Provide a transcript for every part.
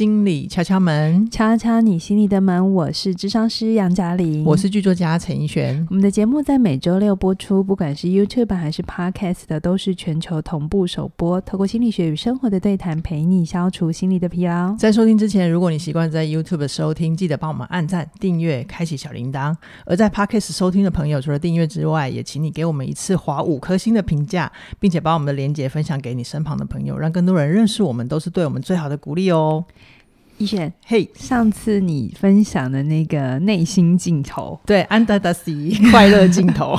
心理敲敲门，敲敲你心里的门。我是智商师杨嘉玲，我是剧作家陈奕璇。我们的节目在每周六播出，不管是 YouTube 还是 Podcast 的，都是全球同步首播。透过心理学与生活的对谈，陪你消除心理的疲劳。在收听之前，如果你习惯在 YouTube 收听，记得帮我们按赞、订阅、开启小铃铛；而在 Podcast 收听的朋友，除了订阅之外，也请你给我们一次划五颗星的评价，并且把我们的连结分享给你身旁的朋友，让更多人认识我们，都是对我们最好的鼓励哦。奕璇，嘿，上次你分享的那个内心镜头，对，Under the Sea 快乐镜头，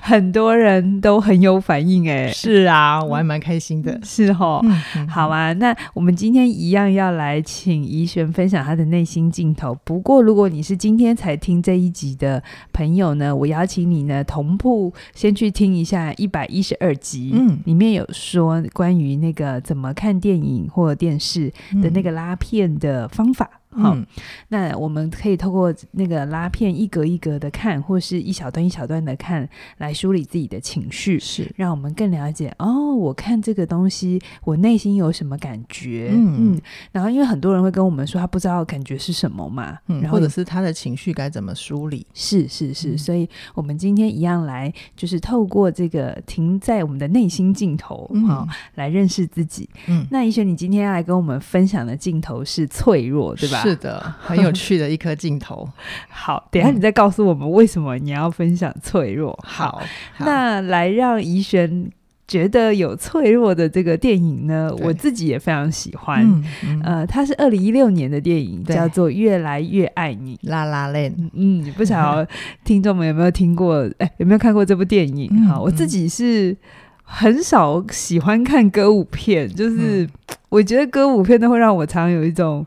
很多人都很有反应，哎，是啊，我还蛮开心的，是哦，嗯、好啊，那我们今天一样要来请怡璇分享他的内心镜头。不过，如果你是今天才听这一集的朋友呢，我邀请你呢同步先去听一下一百一十二集，嗯，里面有说关于那个怎么看电影或电视的那个拉片的。的方法。好、嗯，那我们可以透过那个拉片一格一格的看，或是一小段一小段的看，来梳理自己的情绪，是让我们更了解哦。我看这个东西，我内心有什么感觉？嗯，嗯，然后因为很多人会跟我们说，他不知道感觉是什么嘛，嗯，然后或者是他的情绪该怎么梳理？是是是，所以我们今天一样来，就是透过这个停在我们的内心镜头，嗯、哦，来认识自己。嗯，那奕璇，你今天要来跟我们分享的镜头是脆弱，对吧？是的，很有趣的一颗镜头。好，等下你再告诉我们为什么你要分享脆弱。好，好，那来让怡璇觉得有脆弱的这个电影呢，我自己也非常喜欢。嗯嗯、呃，它是二零一六年的电影，叫做《越来越爱你》。La La Land。嗯，不晓得听众们有没有听过？哎，有没有看过这部电影？哈、嗯，我自己是很少喜欢看歌舞片，就是、嗯、我觉得歌舞片都会让我常常有一种。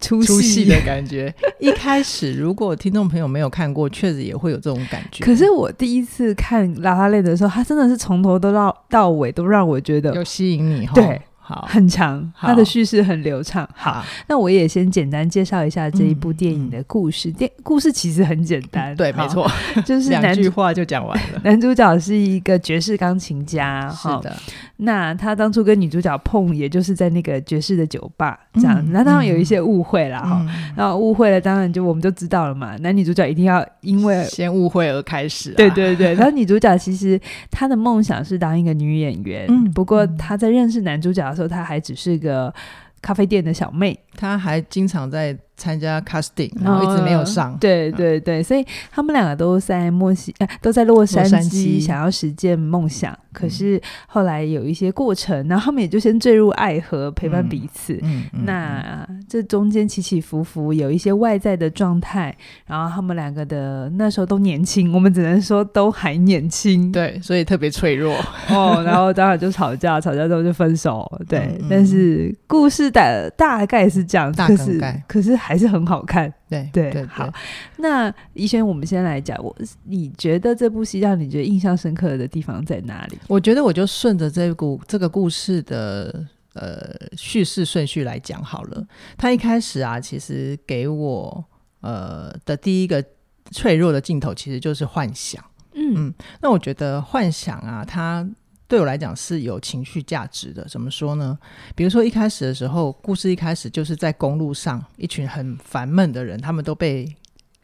出戏的感觉。一开始，如果听众朋友没有看过，确实也会有这种感觉。可是我第一次看《拉拉链》的时候，他真的是从头都到到尾都让我觉得有吸引你。对。好，很强，它的叙事很流畅。好，那我也先简单介绍一下这一部电影的故事。电、故事其实很简单，对，没错，就是两句话就讲完了。男主角是一个爵士钢琴家，是的。那他当初跟女主角碰，也就是在那个爵士的酒吧这样子。那当然有一些误会了哈。然后误会了，当然就我们就知道了嘛。男女主角一定要因为先误会而开始、啊。对对对。然后女主角其实她的梦想是当一个女演员，嗯、不过她在认识男主角的时候，她还只是个咖啡店的小妹，他还经常在参加 casting，然后一直没有上。哦、对对对，所以他们两个都在墨西，呃、都在洛杉矶，想要实现梦想。可是后来有一些过程，然后他们也就先坠入爱河，陪伴彼此。嗯嗯嗯、那这中间起起伏伏，有一些外在的状态，然后他们两个的那时候都年轻，我们只能说都还年轻。对，所以特别脆弱。哦，然后当然就吵架，吵架之后就分手。对，但是故事的大概是这样，大概可是可是还是很好看。对对，对，对，好。那奕璇，我们先来讲，我你觉得这部戏让你觉得印象深刻的地方在哪里？我觉得我就顺着这个这个故事的呃叙事顺序来讲好了。他一开始啊，其实给我呃的第一个脆弱的镜头，其实就是幻想。嗯嗯，那我觉得幻想啊，它对我来讲是有情绪价值的。怎么说呢？比如说一开始的时候，故事一开始就是在公路上，一群很烦闷的人，他们都被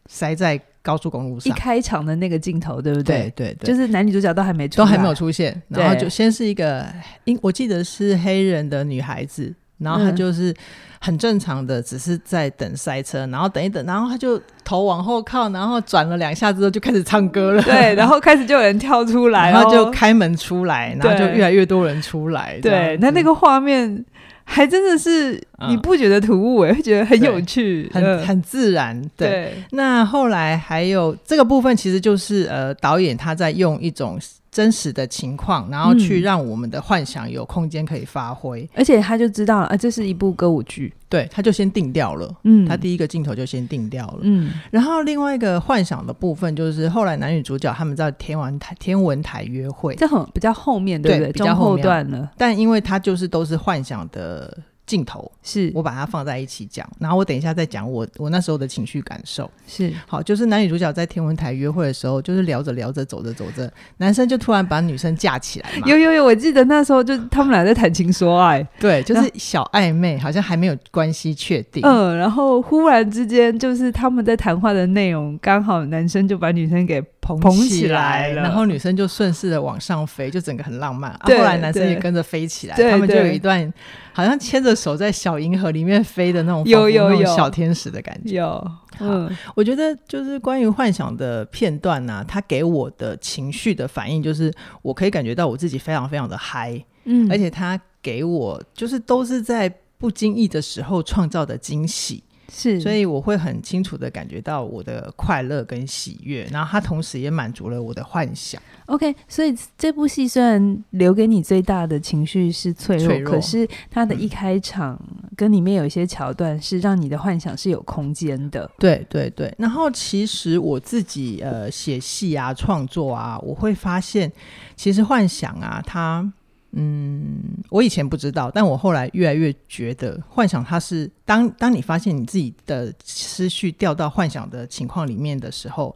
塞在。高速公路上，一开场的那个镜头，对不对？对对对，就是男女主角都还没出，都还没有出现，然后就先是一个，因我记得是黑人的女孩子，然后他就是很正常的，只是在等塞车，然后等一等，然后他就头往后靠，然后转了两下之后就开始唱歌了，对，然后开始就有人跳出来，然后就开门出来，然后就越来越多人出来，对，那那个画面。还真的是你不觉得突兀？欸，哎、嗯，会觉得很有趣，很很自然。对，对，那后来还有这个部分，其实就是呃，导演他在用一种。真实的情况，然后去让我们的幻想有空间可以发挥，嗯，而且他就知道了啊，这是一部歌舞剧，对，他就先定掉了，嗯，他第一个镜头就先定掉了，嗯，然后另外一个幻想的部分就是后来男女主角他们在天文台天文台约会，这很比较后面，对不对？比较后段了，但因为他就是都是幻想的镜头是我把它放在一起讲，然后我等一下再讲我我那时候的情绪感受。是好，就是男女主角在天文台约会的时候，就是聊着聊着，走着走着，男生就突然把女生架起来嘛。有有有，我记得那时候就他们俩在谈情说爱，对，就是小暧昧，好像还没有关系确定。嗯，然后忽然之间，就是他们在谈话的内容，刚好男生就把女生给捧捧起来了，然后女生就顺势的往上飞，就整个很浪漫。对，后来男生也跟着飞起来，他们就有一段好像牵着手在小银河里面飞的那种，有有有小天使的感觉。有，嗯，我觉得就是关于幻想的片段呢、啊，它给我的情绪的反应，就是我可以感觉到我自己非常非常的嗨，嗯，而且它给我就是都是在不经意的时候创造的惊喜。是，所以我会很清楚的感觉到我的快乐跟喜悦，然后它同时也满足了我的幻想。OK，所以这部戏虽然留给你最大的情绪是脆弱，脆弱，可是它的一开场跟里面有一些桥段是让你的幻想是有空间的。对对对，然后其实我自己呃写戏啊创作啊，我会发现其实幻想啊它。嗯，我以前不知道，但我后来越来越觉得，幻想它是当当你发现你自己的思绪掉到幻想的情况里面的时候，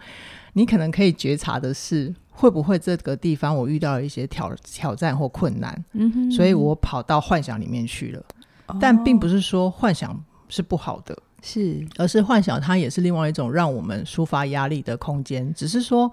你可能可以觉察的是，会不会这个地方我遇到了一些挑挑战或困难，嗯哼，所以我跑到幻想里面去了。哦，但并不是说幻想是不好的，是，而是幻想它也是另外一种让我们抒发压力的空间，只是说。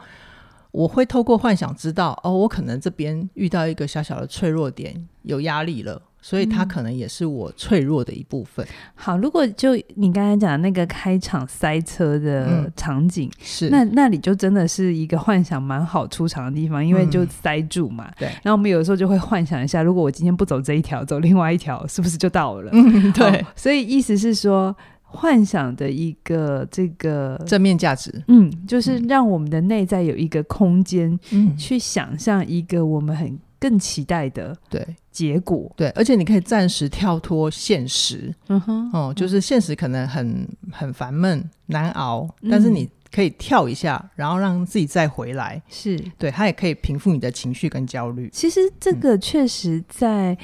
我会透过幻想知道，哦，我可能这边遇到一个小小的脆弱点，有压力了，所以它可能也是我脆弱的一部分。嗯、好，如果就你刚才讲的那个开场塞车的场景，嗯、是那那里就真的是一个幻想蛮好出场的地方，因为就塞住嘛。对、嗯。然后我们有的时候就会幻想一下，如果我今天不走这一条，走另外一条，是不是就到了？嗯，对。哦、所以意思是说。幻想的一个这个正面价值，嗯，就是让我们的内在有一个空间，嗯，去想象一个我们很更期待的对。结果，对，而且你可以暂时跳脱现实，嗯哼，哦，就是现实可能很很烦闷难熬，嗯，但是你可以跳一下，然后让自己再回来，是。对，它也可以平复你的情绪跟焦虑。其实这个确实在。嗯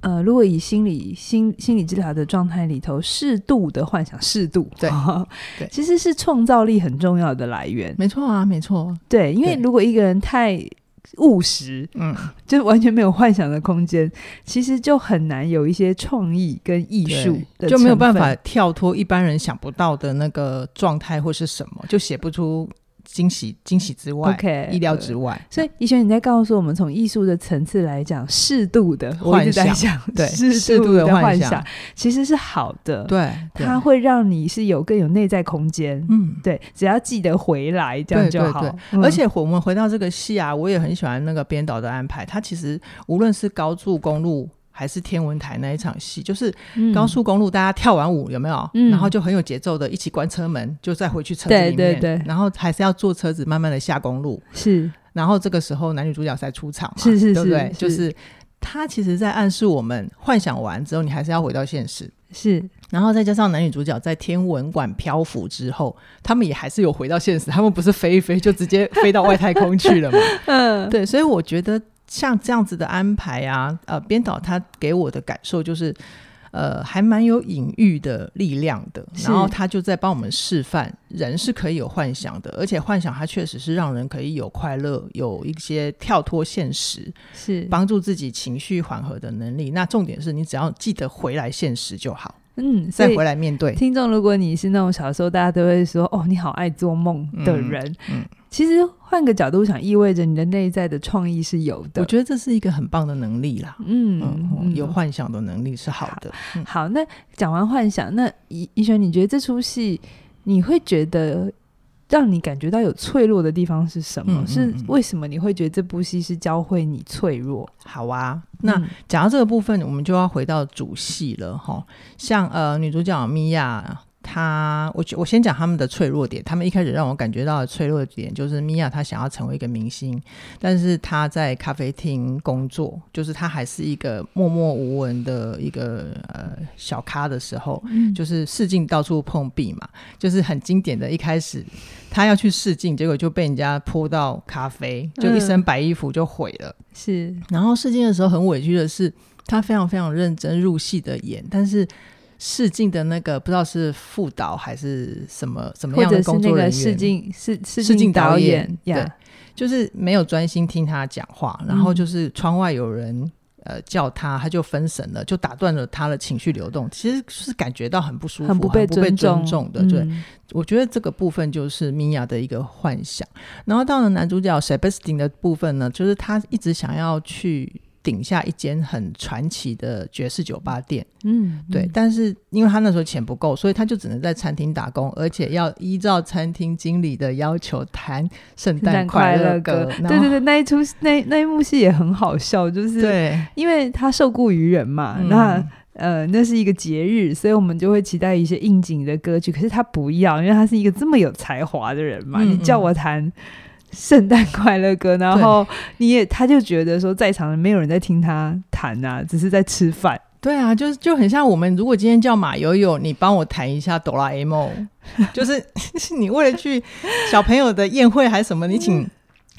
呃，如果以心理心心理治疗的状态里头，适度的幻想，适度对对，其实是创造力很重要的来源。没错啊，没错。对，因为如果一个人太务实，嗯，就完全没有幻想的空间，其实就很难有一些创意跟艺术，就没有办法跳脱一般人想不到的那个状态或是什么，就写不出。惊喜，惊喜之外，okay, 意料之外。所以，怡璇，你在告诉我们，从艺术的层次来讲，适度的幻想，对，适度的幻想其实是好的。对，它会让你是有更有内在空间。嗯，对，只要记得回来，这样就好。而且，我们回到这个戏啊，我也很喜欢那个编导的安排。他其实无论是高速公路。还是天文台那一场戏，就是高速公路，大家跳完舞有没有？嗯、然后就很有节奏的，一起关车门，就再回去车子里面。对对对。然后还是要坐车子慢慢的下公路。是。然后这个时候男女主角才出场嘛？是是是，对不对？是就是他其实在暗示我们，幻想完之后，你还是要回到现实。是。然后再加上男女主角在天文馆漂浮之后，他们也还是有回到现实，他们不是飞一飞就直接飞到外太空去了嘛？嗯，对。所以我觉得。像这样子的安排啊，呃，编导他给我的感受就是，呃，还蛮有隐喻的力量的。然后他就在帮我们示范，人是可以有幻想的，而且幻想它确实是让人可以有快乐，有一些跳脱现实，是帮助自己情绪缓和的能力。那重点是你只要记得回来现实就好。嗯，再回来面对听众。如果你是那种小时候大家都会说“哦，你好爱做梦”的人，嗯。嗯其实换个角度想，意味着你的内在的创意是有的。我觉得这是一个很棒的能力啦。嗯，嗯，有幻想的能力是好的。好，好，那讲完幻想，那怡怡璇，你觉得这出戏你会觉得让你感觉到有脆弱的地方是什么？是为什么你会觉得这部戏是教会你脆弱？好啊，那讲到这个部分，我们就要回到主戏了哈。像呃，女主角米娅。他，我我先讲他们的脆弱点。他们一开始让我感觉到的脆弱点就是米娅，她想要成为一个明星，但是她在咖啡厅工作，就是她还是一个默默无闻的一个呃小咖的时候，嗯、就是试镜到处碰壁嘛，就是很经典的一开始，她要去试镜，结果就被人家泼到咖啡，就一身白衣服就毁了。是、嗯，然后试镜的时候很委屈的是。他非常非常认真入戏的演，但是试镜的那个不知道是副导还是什么什么样的工作人员，试镜试试试镜导演，对，就是没有专心听他讲话，然后就是窗外有人。呃，叫他，他就分神了，就打断了他的情绪流动。其实是感觉到很不舒服，很不被尊重，尊重的。对、嗯，我觉得这个部分就是米娅的一个幻想。然后到了男主角 Sebastian 的部分呢，就是他一直想要去。顶下一间很传奇的爵士酒吧店，嗯，对，嗯、但是因为他那时候钱不够，所以他就只能在餐厅打工，而且要依照餐厅经理的要求弹圣诞快乐歌。对对对，那一出那那一幕戏也很好笑，就是对，因为他受雇于人嘛，嗯、那呃那是一个节日，所以我们就会期待一些应景的歌曲，可是他不要，因为他是一个这么有才华的人嘛，嗯嗯你叫我弹。圣诞快乐歌，然后你也，他就觉得说，在场的没有人在听他弹啊，只是在吃饭。对啊，就是就很像我们如果今天叫马友友，你帮我弹一下哆啦 A 梦，就是 你为了去小朋友的宴会还是什么，你请。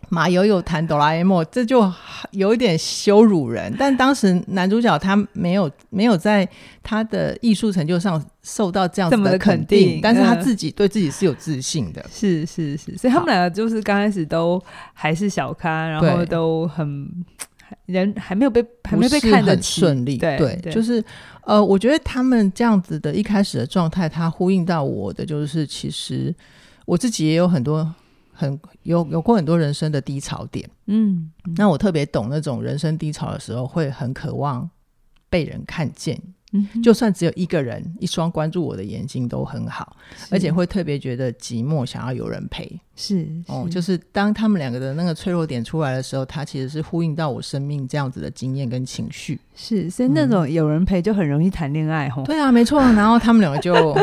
马友友弹哆啦 A 梦，这就有一点羞辱人。但当时男主角他没有没有在他的艺术成就上受到这样子的肯定，肯定但是他自己对自己是有自信的。是是是，所以他们两个就是刚开始都还是小咖，然后都很人还没有被还没有被看得顺利。对对，对，就是呃，我觉得他们这样子的一开始的状态，他呼应到我的就是，其实我自己也有很多。很有有过很多人生的低潮点，嗯，嗯，那我特别懂那种人生低潮的时候，会很渴望被人看见，嗯，就算只有一个人，一双关注我的眼睛都很好，而且会特别觉得寂寞，想要有人陪，是，是。哦，就是当他们两个的那个脆弱点出来的时候，他其实是呼应到我生命这样子的经验跟情绪，是，所以那种有人陪就很容易谈恋爱，吼、嗯，对啊，没错，然后他们两个就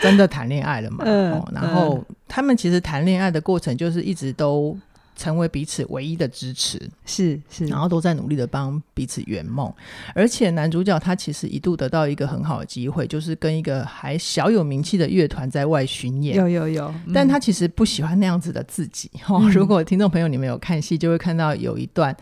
真的谈恋爱了嘛，嗯，哦、然后。嗯他们其实谈恋爱的过程，就是一直都成为彼此唯一的支持，是是，然后都在努力的帮彼此圆梦。而且男主角他其实一度得到一个很好的机会，就是跟一个还小有名气的乐团在外巡演，有有有。嗯、但他其实不喜欢那样子的自己。哦嗯、如果听众朋友你们有看戏，就会看到有一段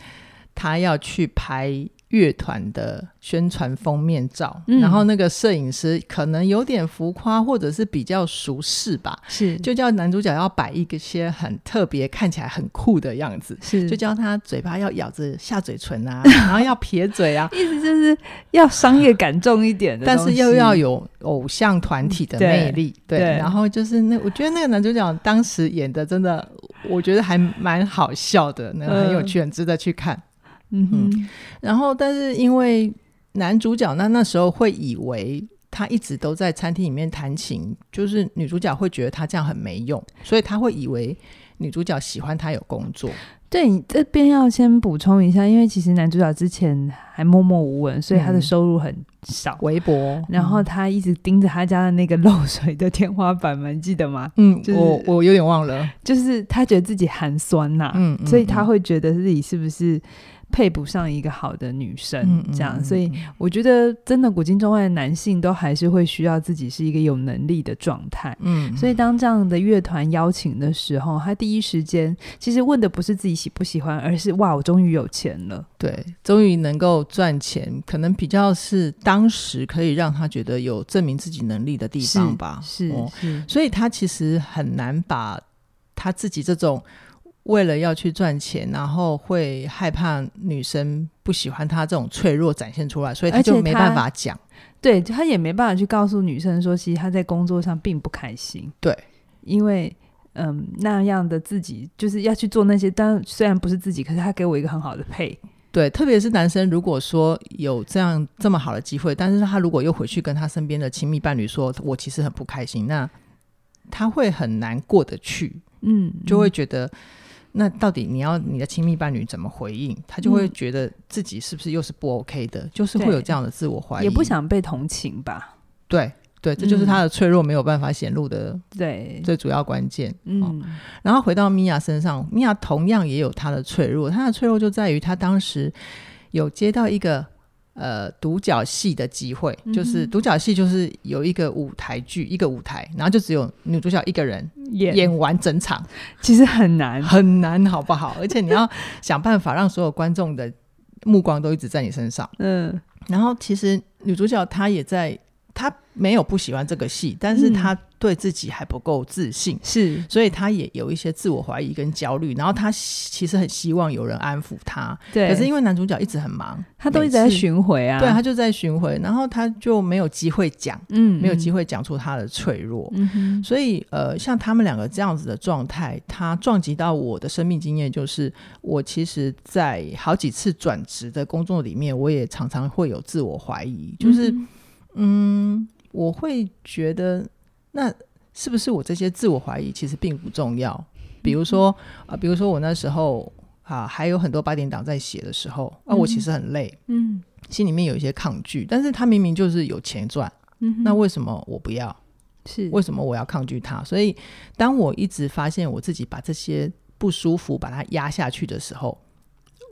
他要去拍。乐团的宣传封面照，嗯，然后那个摄影师可能有点浮夸，或者是比较熟识吧，是。就叫男主角要摆一个些很特别、看起来很酷的样子，是。就叫他嘴巴要咬着下嘴唇啊，然后要撇嘴啊，意思就是要商业感重一点的，但是又要有偶像团体的魅力，对，对，然后就是那我觉得那个男主角当时演的真的，我觉得还蛮好笑的，那个很有趣，很值得去看。嗯哼，然后但是因为男主角那那时候会以为他一直都在餐厅里面弹琴，就是女主角会觉得他这样很没用，所以他会以为女主角喜欢他有工作。对，你这边要先补充一下，因为其实男主角之前还默默无闻，所以他的收入很少，嗯、微薄。然后他一直盯着他家的那个漏水的天花板们，记得吗？嗯，就是、我我有点忘了，就是他觉得自己寒酸呐、啊，嗯，所以他会觉得自己是不是？配不上一个好的女生，这样，嗯嗯嗯，所以我觉得真的古今中外的男性都还是会需要自己是一个有能力的状态。嗯，所以当这样的乐团邀请的时候，他第一时间其实问的不是自己喜不喜欢，而是哇，我终于有钱了，对，终于能够赚钱，可能比较是当时可以让他觉得有证明自己能力的地方吧。是，是，哦，是，所以他其实很难把他自己这种。为了要去赚钱，然后会害怕女生不喜欢他这种脆弱展现出来，所以他就没办法讲。对，他也没办法去告诉女生说，其实他在工作上并不开心。对，因为嗯，那样的自己就是要去做那些，但虽然不是自己，可是他给我一个很好的配。对，特别是男生，如果说有这样这么好的机会，但是他如果又回去跟他身边的亲密伴侣说，我其实很不开心，那他会很难过得去。嗯，就会觉得。嗯那到底你要你的亲密伴侣怎么回应？他就会觉得自己是不是又是不 OK 的？嗯、就是会有这样的自我怀疑，也不想被同情吧？对对，这就是他的脆弱没有办法显露的对最主要关键。嗯、哦，然后回到米娅身上，米娅同样也有她的脆弱，她的脆弱就在于她当时有接到一个。呃，独角戏的机会，嗯、就是独角戏，就是有一个舞台剧，一个舞台，然后就只有女主角一个人演。演完整场，其实很难，很难，好不好？而且你要想办法让所有观众的目光都一直在你身上。嗯，然后其实女主角她也在，她没有不喜欢这个戏，但是他对自己还不够自信，是、嗯，所以他也有一些自我怀疑跟焦虑。然后他其实很希望有人安抚他，对。可是因为男主角一直很忙，他都一直在巡回啊，对，他就在巡回，然后他就没有机会讲，嗯，没有机会讲出他的脆弱，嗯。所以呃，像他们两个这样子的状态，他撞击到我的生命经验，就是我其实，在好几次转职的工作里面，我也常常会有自我怀疑，就是。嗯嗯，我会觉得，那是不是我这些自我怀疑其实并不重要？比如说啊、呃，比如说我那时候啊，还有很多八点档在写的时候，啊，我其实很累，嗯，心里面有一些抗拒。但是他明明就是有钱赚，嗯，那为什么我不要？是为什么我要抗拒他？所以，当我一直发现我自己把这些不舒服把它压下去的时候。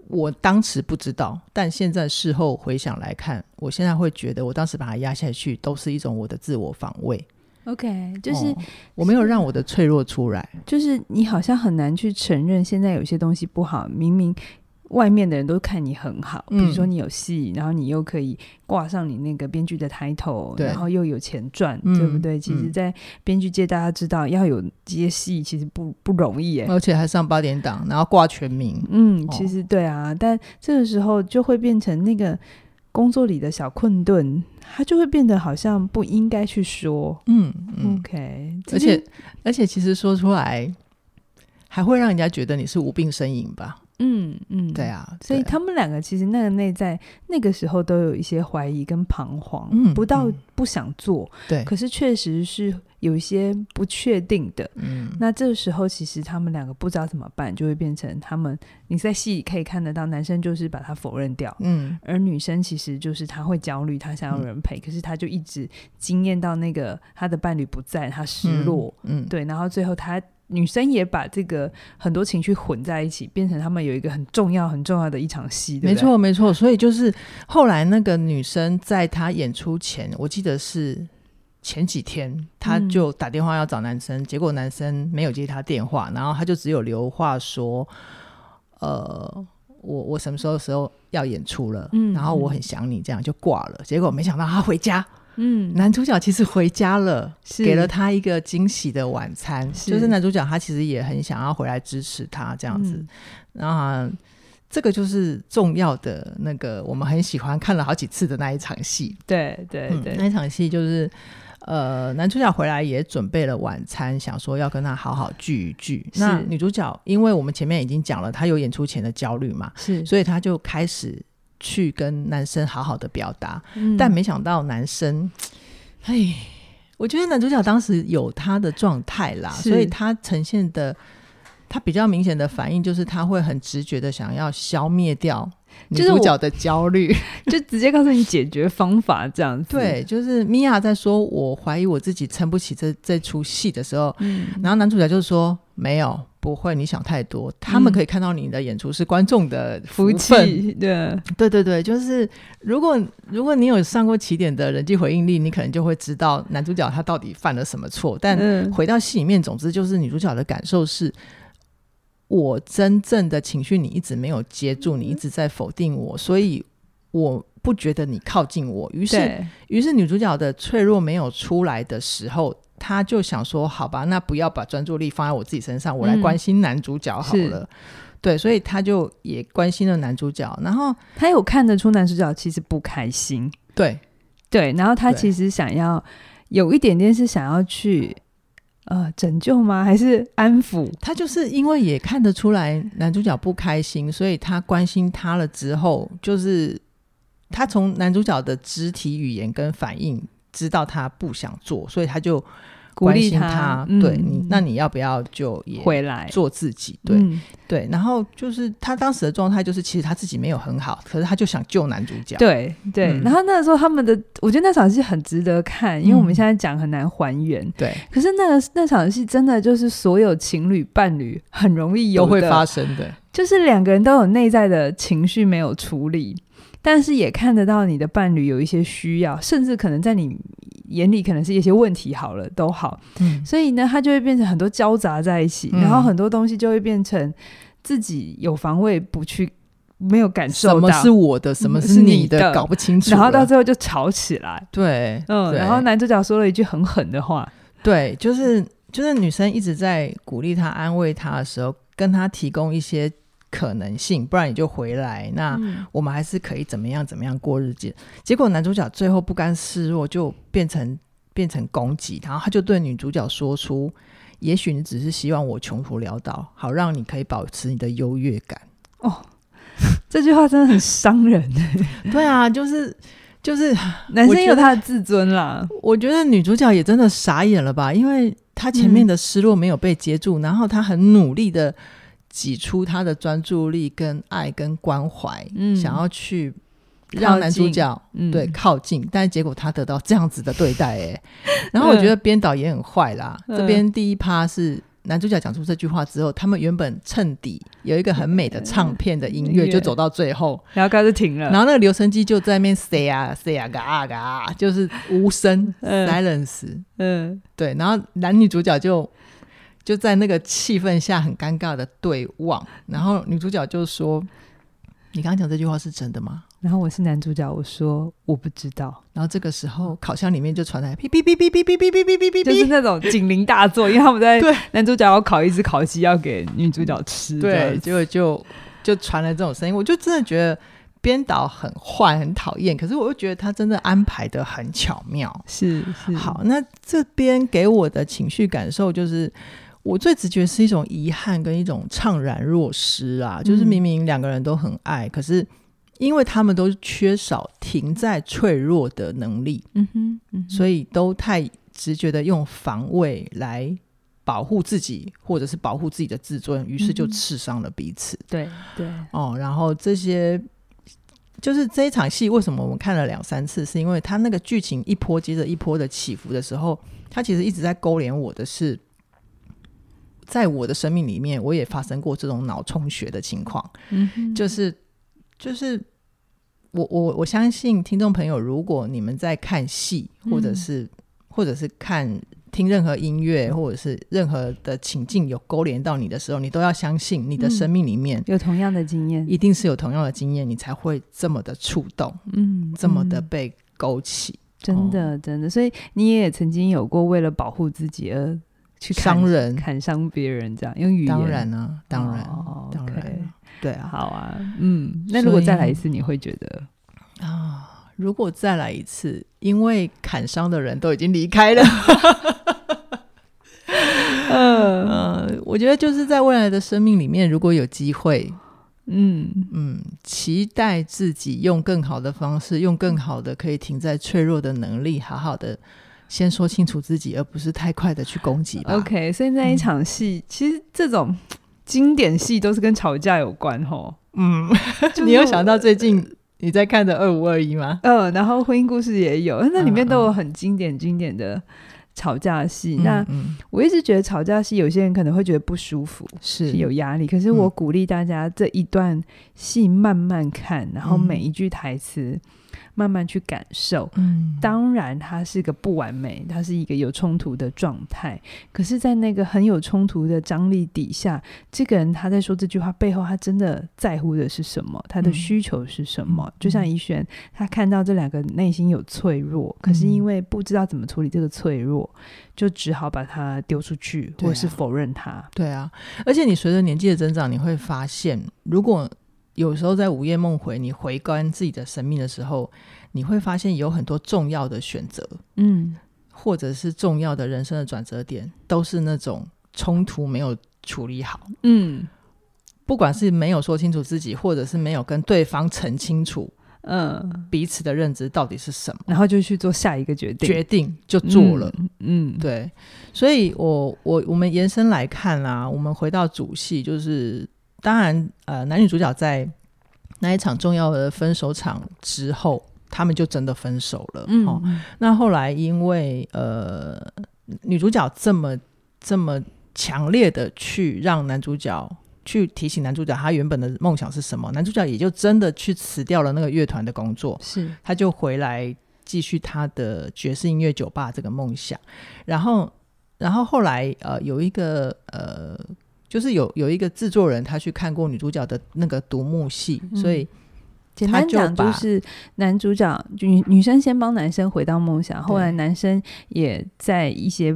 我当时不知道，但现在事后回想来看，我现在会觉得，我当时把它压下去，都是一种我的自我防卫。OK，就是、哦、我没有让我的脆弱出来，就是你好像很难去承认现在有些东西不好，明明。外面的人都看你很好，比如说你有戏，嗯，然后你又可以挂上你那个编剧的 title，然后又有钱赚，嗯，对不对？其实，在编剧界，大家知道要有接戏其实不不容易耶，而且还上八点档，然后挂全名。嗯，其实对啊，哦，但这个时候就会变成那个工作里的小困顿，他就会变得好像不应该去说。嗯，嗯，OK，而且而且其实说出来还会让人家觉得你是无病呻吟吧。嗯嗯，对啊，所以他们两个其实那个内在那个时候都有一些怀疑跟彷徨，嗯，不到不想做，对，可是确实是有一些不确定的，嗯，那这个时候其实他们两个不知道怎么办，就会变成他们你在戏里可以看得到，男生就是把他否认掉，嗯，而女生其实就是他会焦虑，他想要人陪，嗯，可是他就一直惊艳到那个他的伴侣不在，他失落，嗯，嗯，对，然后最后他。女生也把这个很多情绪混在一起，变成他们有一个很重要、很重要的一场戏。没错，没错。所以就是后来那个女生在她演出前，我记得是前几天，她就打电话要找男生，嗯、结果男生没有接她电话，然后她就只有留话说：“呃，我我什么时候时候要演出了？嗯、然后我很想你，这样就挂了。结果没想到她回家。”嗯，男主角其实回家了，给了他一个惊喜的晚餐。就是男主角他其实也很想要回来支持他这样子。嗯、然后这个就是重要的那个，我们很喜欢看了好几次的那一场戏。对对对，嗯、那一场戏就是呃，男主角回来也准备了晚餐，想说要跟他好好聚一聚。那女主角，因为我们前面已经讲了，她有演出前的焦虑嘛，是，所以她就开始。去跟男生好好的表达，嗯，但没想到男生，哎，我觉得男主角当时有他的状态啦，所以他呈现的他比较明显的反应就是他会很直觉的想要消灭掉女主角的焦虑，就，就直接告诉你解决方法这样子。对，就是米娅在说我怀疑我自己撑不起这这出戏的时候，嗯，然后男主角就是说没有。不会，你想太多。他们可以看到你的演出是观众的福气，对对对对，就是如果如果你有上过起点的人际回应力，你可能就会知道男主角他到底犯了什么错。但回到戏里面，总之就是女主角的感受是，我真正的情绪你一直没有接住，你一直在否定我，所以我不觉得你靠近我。于是，于是女主角的脆弱没有出来的时候。他就想说：“好吧，那不要把专注力放在我自己身上，我来关心男主角好了。嗯”对，所以他就也关心了男主角，然后他有看得出男主角其实不开心。对对，然后他其实想要有一点点是想要去呃拯救吗？还是安抚？他就是因为也看得出来男主角不开心，所以他关心他了之后，就是他从男主角的肢体语言跟反应。知道他不想做，所以他就关心他。他嗯、对你，那你要不要就也回来做自己？对、嗯、对。然后就是他当时的状态，就是其实他自己没有很好，可是他就想救男主角。对对、嗯。然后那个时候他们的，我觉得那场戏很值得看，因为我们现在讲很难还原。嗯、对。可是那个那场戏真的就是所有情侣伴侣很容易有都会发生的，就是两个人都有内在的情绪没有处理。但是也看得到你的伴侣有一些需要，甚至可能在你眼里可能是一些问题，好了都好，嗯，所以呢，他就会变成很多交杂在一起，嗯，然后很多东西就会变成自己有防卫不去没有感受到什么是我的，什么是你的，是你的搞不清楚。然后到最后就吵起来。对，嗯，对然后男主角说了一句很狠的话。对，就是就是女生一直在鼓励他、安慰他的时候，跟他提供一些可能性，不然你就回来。那我们还是可以怎么样怎么样过日子。结果男主角最后不甘示弱，就变成变成攻击，然后他就对女主角说出：“也许你只是希望我穷途潦倒，好让你可以保持你的优越感。”哦。这句话真的很伤人。对啊，就是就是男生有他的自尊啦。我觉得女主角也真的傻眼了吧，因为她前面的失落没有被接住，嗯、然后她很努力的挤出他的专注力、跟爱、跟关怀，嗯、想要去让男主角对靠近，嗯、但结果他得到这样子的对待，哎，然后我觉得编导也很坏啦。嗯、这边第一趴是。男主角讲出这句话之后，他们原本衬底有一个很美的唱片的音乐，就走到最后，然后开始停了。然后那个留声机就在那边 say 啊 say 啊嘎嘎，就是无声 silence。嗯，对。然后男女主角就就在那个气氛下很尴尬的对望，然后女主角就说：“你刚刚讲这句话是真的吗？”然后我是男主角，我说我不知道。然后这个时候，烤箱里面就传来哔哔哔哔哔哔哔哔哔哔，就是那种警铃大作，因为他们在男主角要烤一只烤鸡要给女主角吃，对，结果就就传来这种声音，我就真的觉得编导很坏，很讨厌。可是我又觉得他真的安排的很巧妙，是是。好，那这边给我的情绪感受就是，我最直觉是一种遗憾跟一种怅然若失啊，就是明明两个人都很爱，可是。因为他们都缺少停在脆弱的能力，嗯哼，嗯哼，所以都太直觉的用防卫来保护自己，或者是保护自己的自尊，于是就刺伤了彼此。对、嗯、对，对哦，然后这些就是这一场戏，为什么我们看了两三次？是因为他那个剧情一波接着一波的起伏的时候，他其实一直在勾连我的是，在我的生命里面，我也发生过这种脑充血的情况，嗯，就是。就是我我我相信听众朋友，如果你们在看戏，或者是、嗯、或者是看听任何音乐，或者是任何的情境有勾连到你的时候，你都要相信你的生命里面、嗯、有同样的经验，一定是有同样的经验，你才会这么的触动，嗯，这么的被勾起，真的真的。所以你也曾经有过为了保护自己而去伤人、砍伤别人，这样用语言，当然啊，当然，哦、当然。Okay 对啊，好啊，嗯，那如果再来一次，你会觉得？啊？如果再来一次，因为砍伤的人都已经离开了，嗯。呃，我觉得就是在未来的生命里面，如果有机会，嗯。嗯，期待自己用更好的方式，用更好的可以停在脆弱的能力，好好的先说清楚自己，而不是太快的去攻击。OK，所以那一场戏，嗯、其实这种。经典戏都是跟吵架有关吼，嗯，你有想到最近你在看的《二五二一》吗？嗯，然后婚姻故事也有，那里面都有很经典经典的吵架戏。嗯、那、嗯、我一直觉得吵架戏，有些人可能会觉得不舒服，是，有压力。可是我鼓励大家这一段戏慢慢看，嗯、然后每一句台词。慢慢去感受，嗯，当然它是个不完美，它是一个有冲突的状态。可是，在那个很有冲突的张力底下，这个人他在说这句话背后，他真的在乎的是什么？他的需求是什么？嗯、就像怡萱，他看到这两个内心有脆弱，可是因为不知道怎么处理这个脆弱，就只好把它丢出去，或者是否认它。对啊，而且你随着年纪的增长，你会发现，如果有时候在午夜梦回，你回观自己的生命的时候，你会发现有很多重要的选择，嗯，或者是重要的人生的转折点，都是那种冲突没有处理好，嗯，不管是没有说清楚自己，或者是没有跟对方澄清楚，嗯，彼此的认知到底是什么，然后就去做下一个决定，决定就做了，嗯，嗯。对，所以我我我们延伸来看啦，我们回到主戏就是。当然，呃，男女主角在那一场重要的分手场之后，他们就真的分手了。嗯，哦，那后来因为呃，女主角这么这么强烈的去让男主角去提醒男主角他原本的梦想是什么，男主角也就真的去辞掉了那个乐团的工作，是他就回来继续他的爵士音乐酒吧这个梦想。然后，然后后来呃，有一个呃。就是有有一个制作人他去看过女主角的那个独幕戏，嗯、所以简单讲就是男主角女女生先帮男生回到梦想，后来男生也在一些。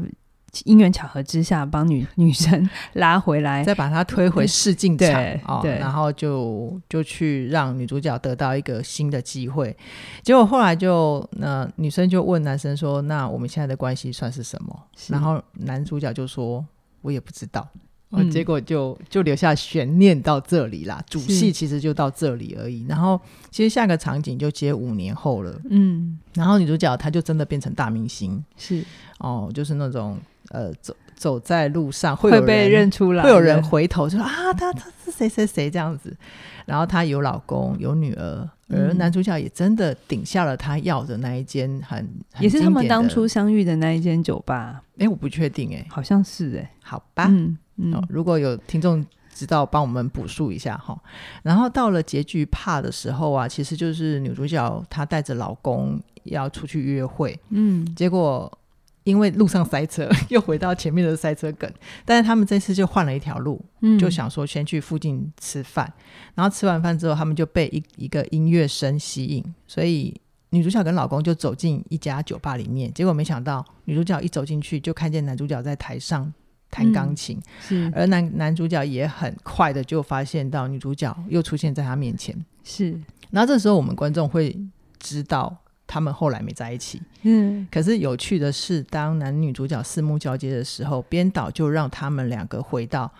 因缘巧合之下，帮女 女生拉回来，再把她推回试镜场，对，哦、然后就就去让女主角得到一个新的机会。结果后来就，那、呃、女生就问男生说：“那我们现在的关系算是什么？”然后男主角就说：“我也不知道。嗯”结果就就留下悬念到这里啦。主戏其实就到这里而已。然后其实下个场景就接五年后了。嗯，然后女主角她就真的变成大明星，是哦，就是那种。呃，走走在路上会会被认出来，会有人回头说啊，她她是谁谁谁这样子。然后她有老公有女儿，而男主角也真的顶下了他要的那一间很，很也是他们当初相遇的那一间酒吧。哎，我不确定，哎，好像是哎，好吧，嗯嗯、哦，如果有听众知道，帮我们补述一下哈。然后到了结局怕的时候啊，其实就是女主角她带着老公要出去约会，嗯，结果。因为路上塞车，又回到前面的塞车梗。但是他们这次就换了一条路，嗯，就想说先去附近吃饭。然后吃完饭之后，他们就被一一个音乐声吸引，所以女主角跟老公就走进一家酒吧里面。结果没想到，女主角一走进去就看见男主角在台上弹钢琴，嗯、而男男主角也很快的就发现到女主角又出现在他面前。是，然后这时候我们观众会知道。他们后来没在一起，嗯，可是有趣的是，当男女主角四目交接的时候，编导就让他们两个回到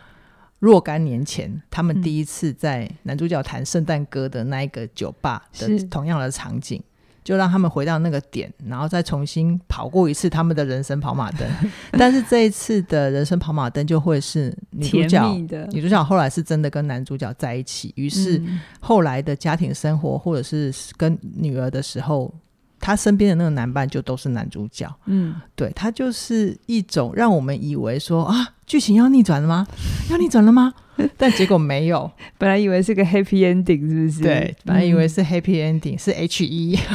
若干年前，他们第一次在男主角弹圣诞歌的那一个酒吧的同样的场景。就让他们回到那个点，然后再重新跑过一次他们的人生跑马灯。但是这一次的人生跑马灯就会是女主角，女主角后来是真的跟男主角在一起。于是后来的家庭生活，或者是跟女儿的时候。她身边的那个男伴就都是男主角，嗯，对，他就是一种让我们以为说啊，剧情要逆转了吗？要逆转了吗？但结果没有，本来以为是个 happy ending，是不是？对，本来以为是 happy ending，、嗯、是 H E。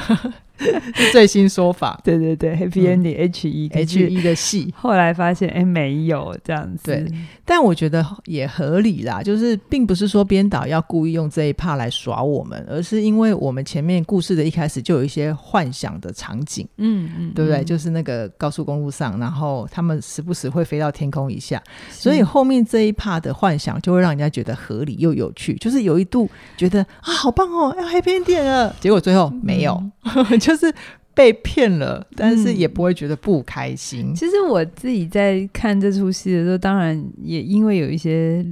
是最新说法，对对对，Happy Ending H E H E 的戏，后来发现哎没有这样子，对，但我觉得也合理啦，就是并不是说编导要故意用这一 part 来耍我们，而是因为我们前面故事的一开始就有一些幻想的场景，嗯嗯，对不对？就是那个高速公路上，然后他们时不时会飞到天空一下，所以后面这一 part 的幻想就会让人家觉得合理又有趣，就是有一度觉得啊好棒哦，要 Happy Ending 了，结果最后没有。嗯 就是被骗了，但是也不会觉得不开心。嗯，其实我自己在看这出戏的时候，当然也因为有一些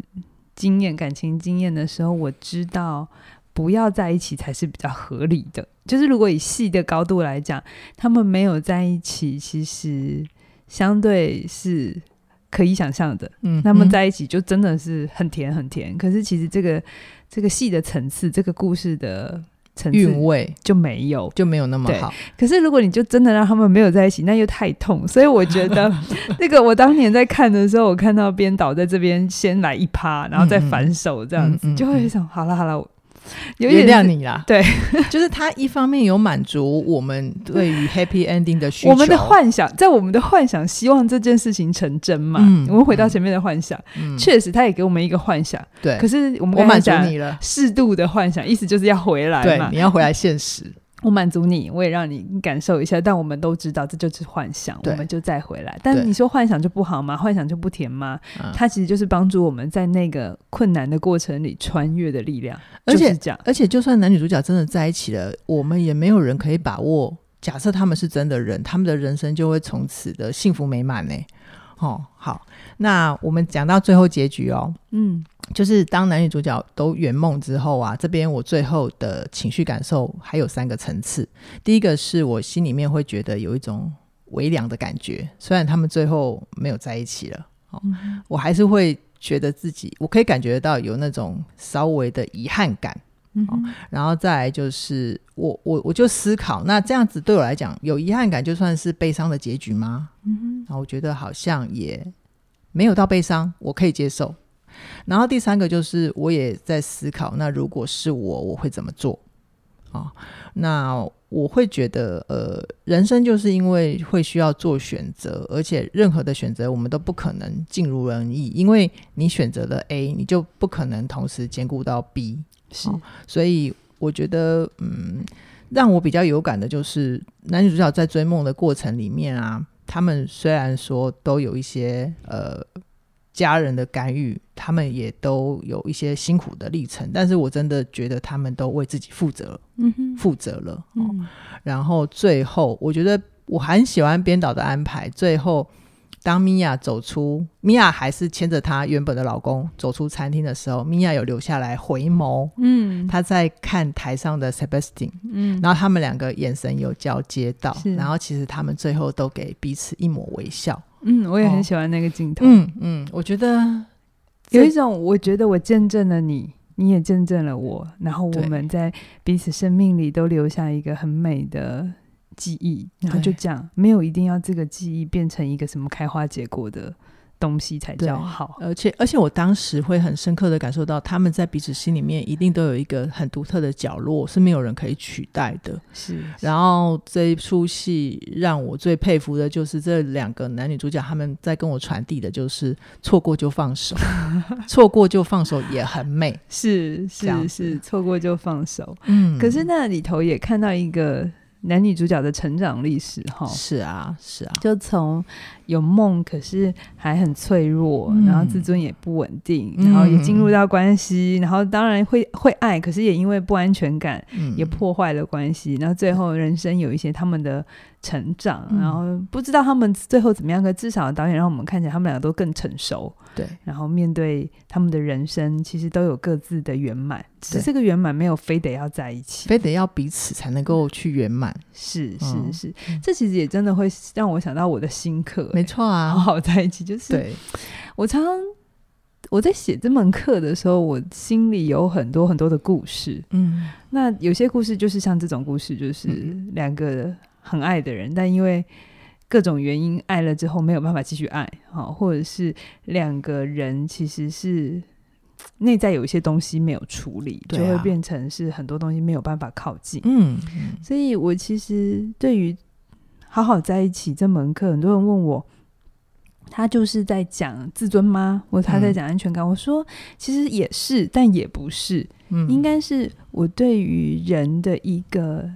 经验、感情经验的时候，我知道不要在一起才是比较合理的。就是如果以戏的高度来讲，他们没有在一起，其实相对是可以想象的。嗯，他们在一起就真的是很甜很甜。可是其实这个这个戏的层次，这个故事的。韵味就没有，就没有那么好。可是如果你就真的让他们没有在一起，那又太痛。所以我觉得，那个我当年在看的时候，我看到编导在这边先来一趴，然后再反手这样子，嗯嗯、就会想：好了好了。有点谅你啦，对，就是他一方面有满足我们对于 happy ending 的需求，我们的幻想，在我们的幻想希望这件事情成真嘛。嗯，我们回到前面的幻想，嗯，确实他也给我们一个幻想，对。可是我们我满足你了，适度的幻想，意思就是要回来嘛，对，你要回来现实。我满足你，我也让你感受一下，但我们都知道这就是幻想，我们就再回来。但你说幻想就不好吗？幻想就不甜吗？它其实就是帮助我们在那个困难的过程里穿越的力量。而且讲，而且就算男女主角真的在一起了，我们也没有人可以把握。假设他们是真的人，他们的人生就会从此的幸福美满呢？哦，好，那我们讲到最后结局哦，嗯。就是当男女主角都圆梦之后啊，这边我最后的情绪感受还有三个层次。第一个是我心里面会觉得有一种微凉的感觉，虽然他们最后没有在一起了，哦，我还是会觉得自己我可以感觉到有那种稍微的遗憾感。哦，然后再来就是我我我就思考，那这样子对我来讲有遗憾感，就算是悲伤的结局吗？嗯哼，然后我觉得好像也没有到悲伤，我可以接受。然后第三个就是，我也在思考，那如果是我，我会怎么做？哦，那我会觉得，呃，人生就是因为会需要做选择，而且任何的选择我们都不可能尽如人意，因为你选择了 A，你就不可能同时兼顾到 B。是，哦，所以我觉得，嗯，让我比较有感的就是男女主角在追梦的过程里面啊，他们虽然说都有一些呃。家人的干预，他们也都有一些辛苦的历程，但是我真的觉得他们都为自己负责，负责了。哦，嗯，然后最后，我觉得我很喜欢编导的安排。最后，当米娅走出，米娅还是牵着她原本的老公走出餐厅的时候，米娅有留下来回眸，嗯，她在看台上的 Sebastian，嗯，然后他们两个眼神有交接到，然后其实他们最后都给彼此一抹微笑。嗯，我也很喜欢那个镜头。哦、嗯嗯，我觉得有一种，我觉得我见证了你，你也见证了我，然后我们在彼此生命里都留下一个很美的记忆，然后就这样，没有一定要这个记忆变成一个什么开花结果的。东西才叫好，而且而且我当时会很深刻的感受到，他们在彼此心里面一定都有一个很独特的角落，是没有人可以取代的。是，然后这一出戏让我最佩服的就是这两个男女主角，他们在跟我传递的就是错过就放手，错过就放手也很美。是是是，错过就放手。嗯，可是那里头也看到一个。男女主角的成长历史，哈，是啊，是啊，就从有梦，可是还很脆弱，嗯、然后自尊也不稳定，嗯、然后也进入到关系，然后当然会会爱，可是也因为不安全感，嗯、也破坏了关系，然后最后人生有一些他们的成长，嗯、然后不知道他们最后怎么样，可至少导演让我们看起来他们两个都更成熟。对，然后面对他们的人生，其实都有各自的圆满，只是这个圆满没有非得要在一起，非得要彼此才能够去圆满。是是是，嗯、这其实也真的会让我想到我的新课，没错啊，好好在一起。就是，对。我常常我在写这门课的时候，我心里有很多很多的故事。嗯，那有些故事就是像这种故事，就是两个很爱的人，嗯、但因为。各种原因爱了之后没有办法继续爱，好，或者是两个人其实是内在有一些东西没有处理，就会变成是很多东西没有办法靠近。嗯，所以我其实对于好好在一起这门课，很多人问我，他就是在讲自尊吗？或他在讲安全感？我说其实也是，但也不是。嗯，应该是我对于人的一个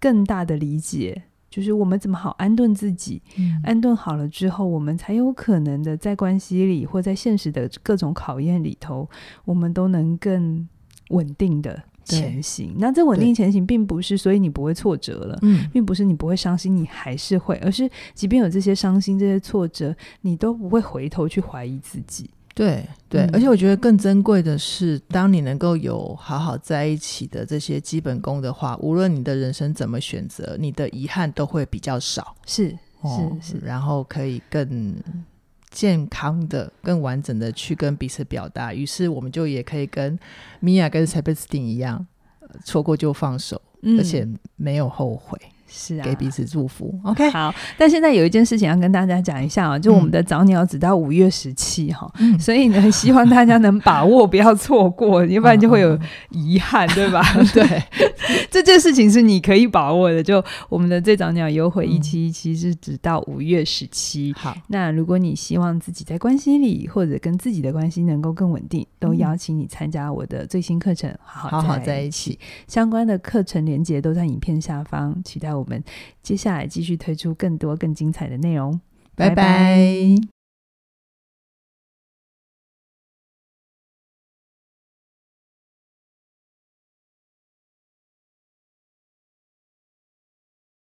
更大的理解。就是我们怎么好安顿自己，嗯、安顿好了之后，我们才有可能的在关系里或在现实的各种考验里头，我们都能更稳定的前行。那这稳定前行，并不是所以你不会挫折了，嗯，并不是你不会伤心，你还是会，而是即便有这些伤心、这些挫折，你都不会回头去怀疑自己。对对，而且我觉得更珍贵的是，当你能够有好好在一起的这些基本功的话，无论你的人生怎么选择，你的遗憾都会比较少。是是是，然后可以更健康的、更完整的去跟彼此表达。于是我们就也可以跟米娅跟 Sebastian 一样，错过就放手，而且没有后悔。是啊，给彼此祝福。OK，好。但现在有一件事情要跟大家讲一下啊，就我们的早鸟只到五月十七哈，嗯、所以呢，希望大家能把握，不要错过，要不然就会有遗憾，对吧？对，这件事情是你可以把握的。就我们的最早鸟优惠一期一期是只到五月十七。好，那如果你希望自己在关系里或者跟自己的关系能够更稳定，都邀请你参加我的最新课程，好好，好好在一起。相关的课程连接都在影片下方，期待我们接下来继续推出更多更精彩的内容，拜拜。拜拜。